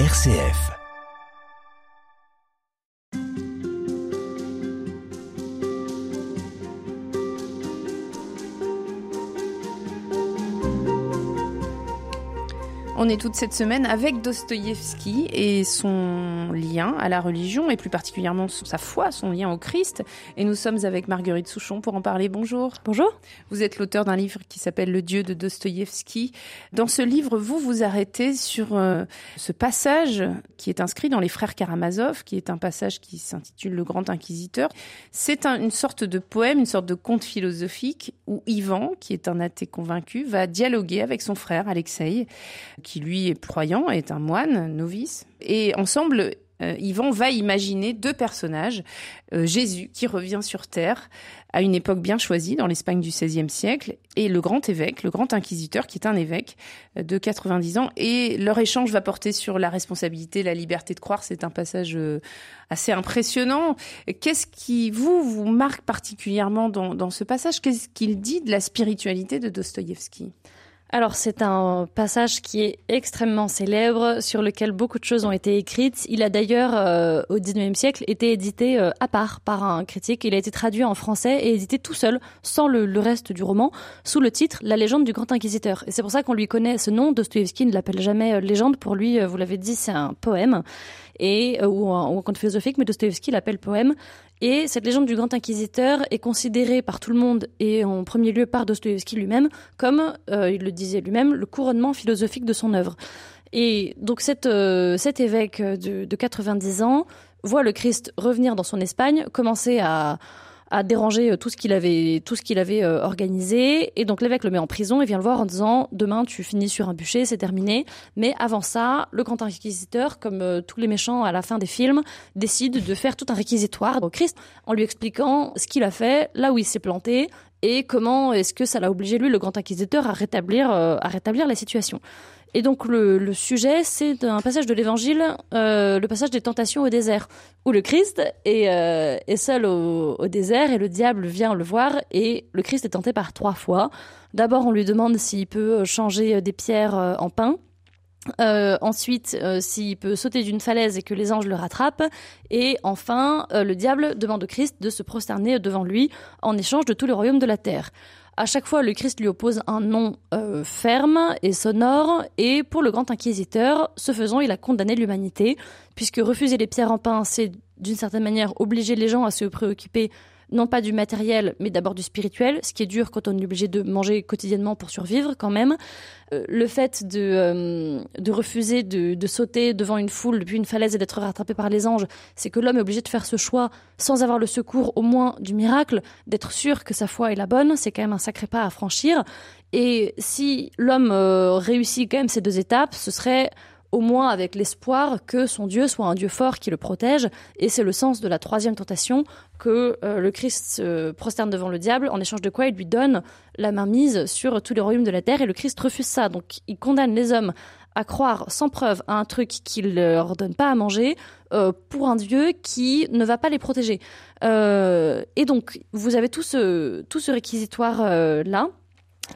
RCF. On est toute cette semaine avec Dostoïevski et son lien à la religion et plus particulièrement sa foi, son lien au Christ. Et nous sommes avec Marguerite Souchon pour en parler. Bonjour. Bonjour. Vous êtes l'auteur d'un livre qui s'appelle Le Dieu de Dostoïevski. Dans ce livre, vous vous arrêtez sur euh, ce passage qui est inscrit dans les Frères Karamazov, qui est un passage qui s'intitule Le Grand Inquisiteur. C'est une sorte de poème, une sorte de conte philosophique où Ivan, qui est un athée convaincu, va dialoguer avec son frère Alexei qui lui est croyant, est un moine novice. Et ensemble, Yvan va imaginer deux personnages. Euh, Jésus qui revient sur Terre à une époque bien choisie dans l'Espagne du XVIe siècle et le grand évêque, le grand inquisiteur qui est un évêque euh, de 90 ans. Et leur échange va porter sur la responsabilité, la liberté de croire. C'est un passage assez impressionnant. Qu'est-ce qui, vous, vous marque particulièrement dans, dans ce passage? Qu'est-ce qu'il dit de la spiritualité de Dostoïevski? Alors c'est un passage qui est extrêmement célèbre, sur lequel beaucoup de choses ont été écrites. Il a d'ailleurs, euh, au XIXe siècle, été édité euh, à part par un critique. Il a été traduit en français et édité tout seul, sans le, le, reste du roman, sous le titre La légende du grand inquisiteur. Et c'est pour ça qu'on lui connaît ce nom. Dostoevsky ne l'appelle jamais euh, légende. Pour lui, vous l'avez dit, c'est un poème et ou un, ou un conte philosophique, mais Dostoevsky l'appelle poème. Et cette légende du grand inquisiteur est considérée par tout le monde et en premier lieu par Dostoïevski lui-même comme, euh, il le disait lui-même, le couronnement philosophique de son œuvre. Et donc euh, cet évêque de, de 90 ans voit le Christ revenir dans son Espagne, commencer à a dérangé euh, tout ce qu'il avait, tout ce qu'il avait euh, organisé. Et donc l'évêque le met en prison et vient le voir en disant demain tu finis sur un bûcher, c'est terminé. Mais avant ça, le grand inquisiteur, comme euh, tous les méchants à la fin des films, décide de faire tout un réquisitoire au Christ en lui expliquant ce qu'il a fait, là où il s'est planté et comment est-ce que ça l'a obligé lui, le grand inquisiteur, à rétablir, à rétablir la situation. Et donc le, le sujet, c'est un passage de l'Évangile, euh, le passage des tentations au désert, où le Christ est, euh, seul au, désert et le diable vient le voir et le Christ est tenté par trois fois. D'abord, on lui demande s'il peut changer des pierres en pain. Euh, ensuite, euh, s'il peut sauter d'une falaise et que les anges le rattrapent. Et enfin, euh, le diable demande au Christ de se prosterner devant lui en échange de tous les royaumes de la terre. À chaque fois, le Christ lui oppose un nom euh, ferme et sonore, et pour le grand inquisiteur, ce faisant, il a condamné l'humanité, puisque refuser les pierres en pain, c'est d'une certaine manière obliger les gens à se préoccuper non pas du matériel, mais d'abord du spirituel, ce qui est dur quand on est obligé de manger quotidiennement pour survivre quand même. Euh, le fait de, euh, de refuser de, de, sauter devant une foule depuis une falaise et d'être rattrapé par les anges, c'est que l'homme est obligé de faire ce choix sans avoir le secours au moins du miracle, d'être sûr que sa foi est la bonne, c'est quand même un sacré pas à franchir. Et si l'homme euh, réussit quand même ces deux étapes, ce serait au moins avec l'espoir que son Dieu soit un Dieu fort qui le protège. Et c'est le sens de la troisième tentation que euh, le Christ se prosterne devant le diable, en échange de quoi il lui donne la main mise sur tous les royaumes de la terre. Et le Christ refuse ça. Donc il condamne les hommes à croire sans preuve à un truc qu'il leur donne pas à manger euh, pour un Dieu qui ne va pas les protéger. Euh, et donc vous avez tout ce, tout ce réquisitoire euh, là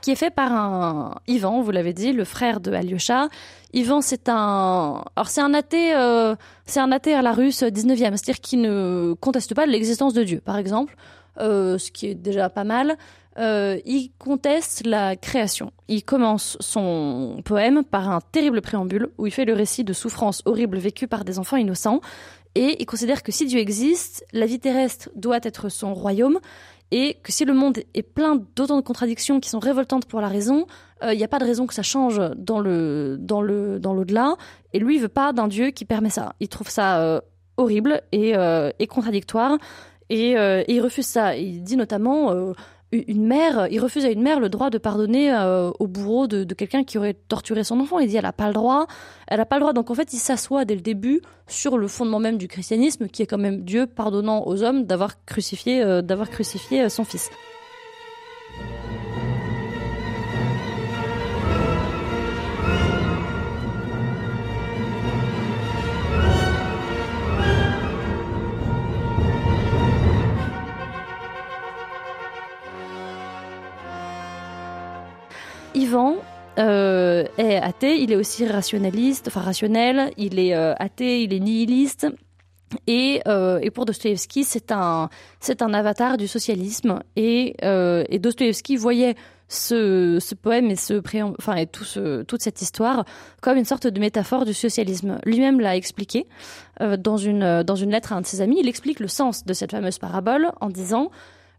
qui est fait par un Ivan, vous l'avez dit, le frère de Alyosha. Ivan, c'est un, alors c'est un athée, euh, c'est un athée à la russe 19e, c'est-à-dire qui ne conteste pas l'existence de Dieu, par exemple, euh, ce qui est déjà pas mal. Euh, il conteste la création. Il commence son poème par un terrible préambule où il fait le récit de souffrances horribles vécues par des enfants innocents et il considère que si Dieu existe, la vie terrestre doit être son royaume et que si le monde est plein d'autant de contradictions qui sont révoltantes pour la raison, il euh, n'y a pas de raison que ça change dans le dans le dans l'au-delà. Et lui, il veut pas d'un Dieu qui permet ça. Il trouve ça euh, horrible et, euh, et contradictoire, et, et, il refuse ça. Il dit notamment une mère, il refuse à une mère le droit de pardonner euh, au bourreau de, quelqu'un qui aurait torturé son enfant. Il dit elle a pas le droit, elle a pas le droit. Donc en fait, il s'assoit dès le début sur le fondement même du christianisme, qui est quand même Dieu pardonnant aux hommes d'avoir crucifié, euh, d'avoir crucifié euh, son fils. Ivan euh, est athée, il est aussi rationaliste, enfin rationnel, il est euh, athée, il est nihiliste. Et, euh, pour Dostoïevski, c'est un, c'est un avatar du socialisme. Et, euh, et Dostoïevski voyait ce, poème et, ce enfin, et toute cette histoire comme une sorte de métaphore du socialisme. Lui-même l'a expliqué dans, une, dans une lettre à un de ses amis. Il explique le sens de cette fameuse parabole en disant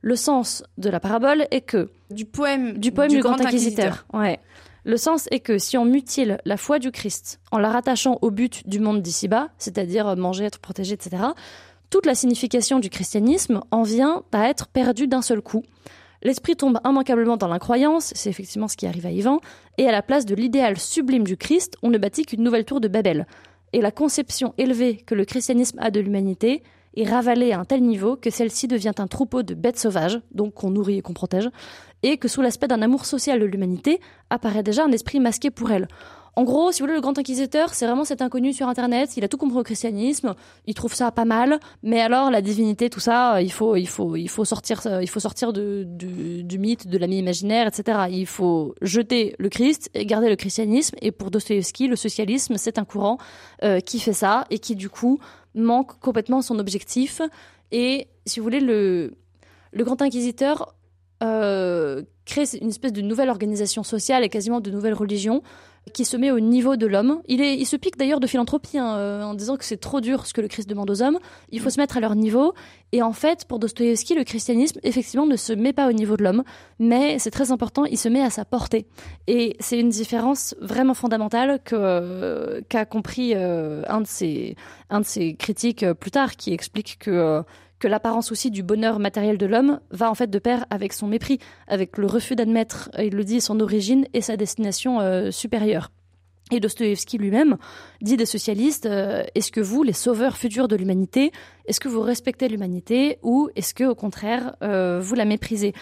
le sens de la parabole est que du poème du poème du, grand, inquisiteur. Ouais. Le sens est que si on mutile la foi du Christ en la rattachant au but du monde d'ici-bas, c'est-à-dire manger, être protégé, etc., toute la signification du christianisme en vient à être perdue d'un seul coup. L'esprit tombe immanquablement dans l'incroyance, c'est effectivement ce qui arrive à Ivan, et à la place de l'idéal sublime du Christ, on ne bâtit qu'une nouvelle tour de Babel. Et la conception élevée que le christianisme a de l'humanité est ravalée à un tel niveau que celle-ci devient un troupeau de bêtes sauvages, donc qu'on nourrit et qu'on protège, et que sous l'aspect d'un amour social de l'humanité apparaît déjà un esprit masqué pour elle. En gros, si vous voulez, le grand inquisiteur, c'est vraiment cet inconnu sur Internet. Il a tout compris au christianisme. Il trouve ça pas mal. Mais alors, la divinité, tout ça, il faut, il faut, il faut sortir, il faut sortir de, du, mythe, de l'ami imaginaire, etc. Il faut jeter le Christ et garder le christianisme. Et pour Dostoevsky, le socialisme, c'est un courant euh, qui fait ça et qui, du coup, manque complètement son objectif. Et si vous voulez, le, le grand inquisiteur euh, crée une espèce de nouvelle organisation sociale et quasiment de nouvelle religion qui se met au niveau de l'homme. Il, il se pique d'ailleurs de philanthropie hein, euh, en disant que c'est trop dur ce que le Christ demande aux hommes. Il faut se mettre à leur niveau. Et en fait, pour Dostoïevski, le christianisme, effectivement, ne se met pas au niveau de l'homme, mais c'est très important, il se met à sa portée. Et c'est une différence vraiment fondamentale que euh, qu'a compris un de ses un de ses critiques plus tard, qui explique que que l'apparence aussi du bonheur matériel de l'homme va en fait de pair avec son mépris, avec le refus d'admettre, il le dit, son origine et sa destination euh, supérieure. Et Dostoevsky lui-même dit des socialistes euh, est-ce que vous, les sauveurs futurs de l'humanité, est-ce que vous respectez l'humanité ou est-ce que au contraire euh, vous la méprisez?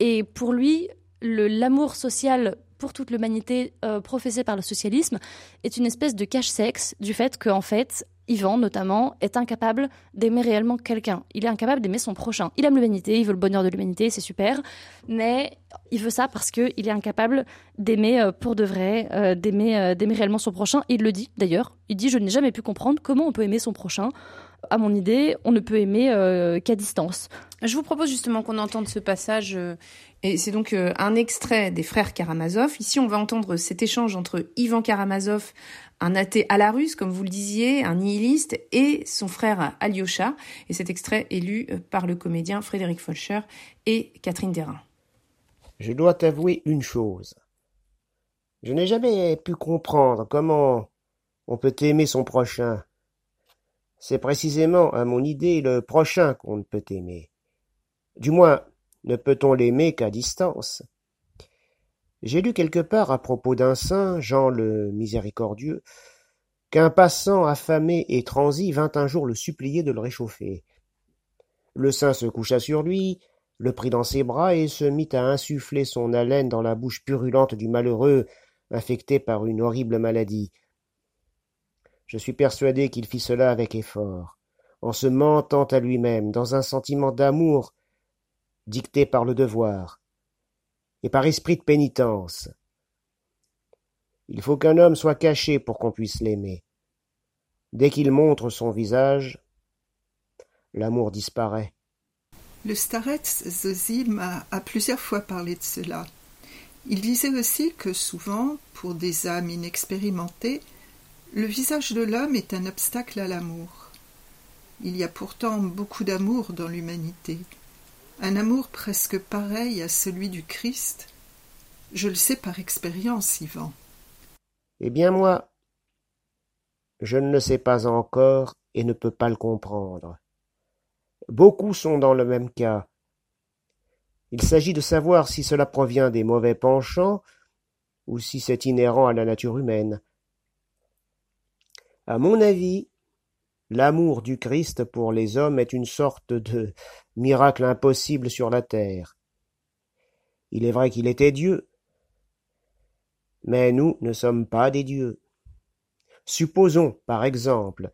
Et pour lui, l'amour social pour toute l'humanité professé par le socialisme est une espèce de cache-sexe du fait qu'en fait Ivan, notamment, est incapable d'aimer réellement quelqu'un. Il est incapable d'aimer son prochain. Il aime l'humanité, il veut le bonheur de l'humanité, c'est super, mais il veut ça parce qu'il est incapable d'aimer euh, pour de vrai, euh, euh, d'aimer, réellement son prochain. il le dit d'ailleurs. Il dit Je n'ai jamais pu comprendre comment on peut aimer son prochain. À mon idée, on ne peut aimer qu'à distance. Je vous propose justement qu'on entende ce passage. et c'est donc un extrait des frères Karamazov. Ici, on va entendre cet échange entre Ivan Karamazov, un athée à la russe, comme vous le disiez, un nihiliste, et son frère Alyosha. Et cet extrait est lu euh, par le comédien Frédéric Folcher et Catherine Derain. Je dois t'avouer une chose. Je n'ai jamais pu comprendre comment on peut aimer son prochain. C'est précisément, à mon idée, le prochain qu'on ne peut aimer. Du moins, ne peut-on l'aimer qu'à distance. J'ai lu quelque part à propos d'un saint, Jean le Miséricordieux, qu'un passant affamé et transi vint un jour le supplier de le réchauffer. Le saint se coucha sur lui, le prit dans ses bras et se mit à insuffler son haleine dans la bouche purulente du malheureux, infecté par une horrible maladie. Je suis persuadé qu'il fit cela avec effort, en se mentant à lui-même, dans un sentiment d'amour dicté par le devoir, et par esprit de pénitence. Il faut qu'un homme soit caché pour qu'on puisse l'aimer. Dès qu'il montre son visage, l'amour disparaît. Le starets Zozim a, a plusieurs fois parlé de cela. Il disait aussi que souvent, pour des âmes inexpérimentées, le visage de l'homme est un obstacle à l'amour. Il y a pourtant beaucoup d'amour dans l'humanité un amour presque pareil à celui du Christ. Je le sais par expérience, Ivan. Eh bien moi, je ne le sais pas encore et ne peux pas le comprendre. Beaucoup sont dans le même cas. Il s'agit de savoir si cela provient des mauvais penchants ou si c'est inhérent à la nature humaine. À mon avis, L'amour du Christ pour les hommes est une sorte de miracle impossible sur la terre. Il est vrai qu'il était Dieu, mais nous ne sommes pas des dieux. Supposons, par exemple,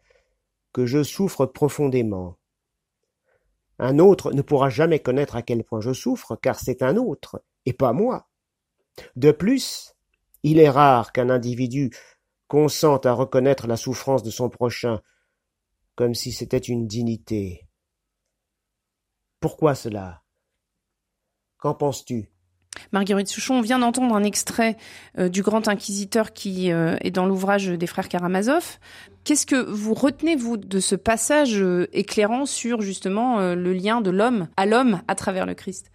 que je souffre profondément. Un autre ne pourra jamais connaître à quel point je souffre, car c'est un autre, et pas moi. De plus, Il est rare qu'un individu consente à reconnaître la souffrance de son prochain, comme si c'était une dignité. Pourquoi cela? Qu'en penses-tu? Marguerite Souchon, on vient d'entendre un extrait euh, du Grand Inquisiteur qui euh, est dans l'ouvrage des frères Karamazov. Qu'est-ce que vous retenez, vous, de ce passage euh, éclairant sur justement le lien de l'homme à l'homme à travers le Christ?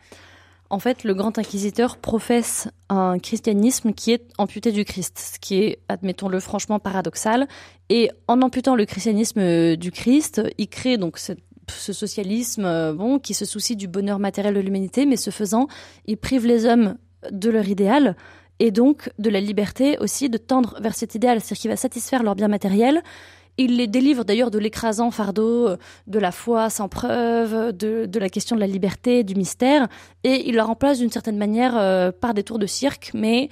En fait, le grand inquisiteur professe un christianisme qui est amputé du Christ, ce qui est, admettons-le franchement, paradoxal. Et en amputant le christianisme du Christ, il crée donc ce socialisme euh, bon qui se soucie du bonheur matériel de l'humanité, mais ce faisant, il prive les hommes de leur idéal et donc de la liberté aussi de tendre vers cet idéal, c'est-à-dire qu'il va satisfaire leur bien matériel. Il les délivre d'ailleurs de l'écrasant fardeau euh, de la foi sans preuve, de, la question de la liberté, du mystère, et il la remplace d'une certaine manière euh, par des tours de cirque, mais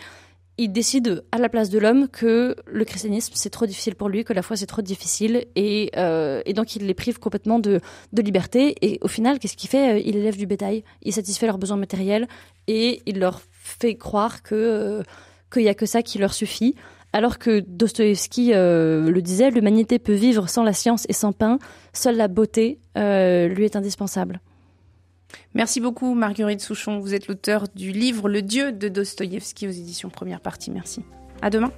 il décide à la place de l'homme que le christianisme c'est trop difficile pour lui, que la foi c'est trop difficile. Et, euh, et donc il les prive complètement de, de liberté. Et au final qu'est-ce qu'il fait Il élève du bétail, il satisfait leurs besoins matériels et il leur fait croire que qu'il y a que ça qui leur suffit. Alors que Dostoïevski euh, le disait, l'humanité peut vivre sans la science et sans pain, seule la beauté euh, lui est indispensable. Merci beaucoup Marguerite Souchon. Vous êtes l'auteur du livre Le Dieu de Dostoïevski aux éditions Première Partie. Merci. À demain.